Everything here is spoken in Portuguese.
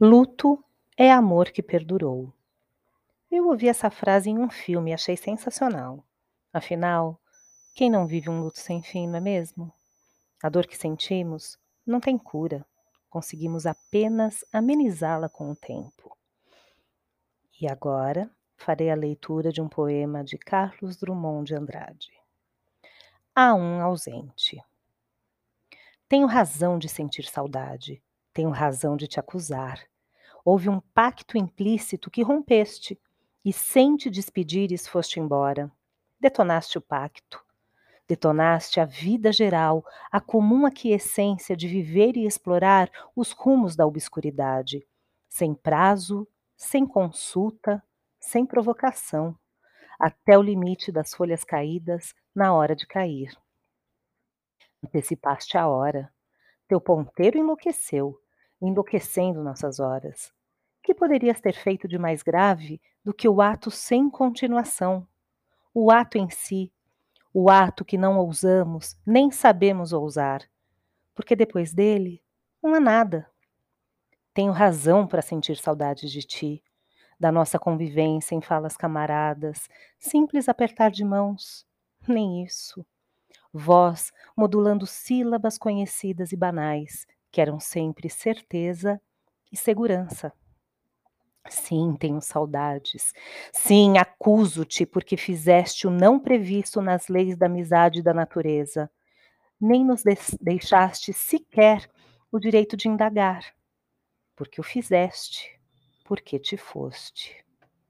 Luto é amor que perdurou. Eu ouvi essa frase em um filme e achei sensacional. Afinal, quem não vive um luto sem fim, não é mesmo? A dor que sentimos não tem cura, conseguimos apenas amenizá-la com o tempo. E agora farei a leitura de um poema de Carlos Drummond de Andrade. Há um ausente. Tenho razão de sentir saudade, tenho razão de te acusar. Houve um pacto implícito que rompeste, e sem te despedires foste embora. Detonaste o pacto, detonaste a vida geral, a comum aquiescência de viver e explorar os rumos da obscuridade, sem prazo, sem consulta, sem provocação, até o limite das folhas caídas na hora de cair. Antecipaste a hora, teu ponteiro enlouqueceu, enlouquecendo nossas horas. Que poderias ter feito de mais grave do que o ato sem continuação? O ato em si, o ato que não ousamos, nem sabemos ousar, porque depois dele não há nada. Tenho razão para sentir saudades de ti, da nossa convivência em falas camaradas, simples apertar de mãos, nem isso. Voz modulando sílabas conhecidas e banais, que eram sempre certeza e segurança. Sim, tenho saudades. Sim, acuso-te porque fizeste o não previsto nas leis da amizade e da natureza. Nem nos deixaste sequer o direito de indagar, porque o fizeste, porque te foste.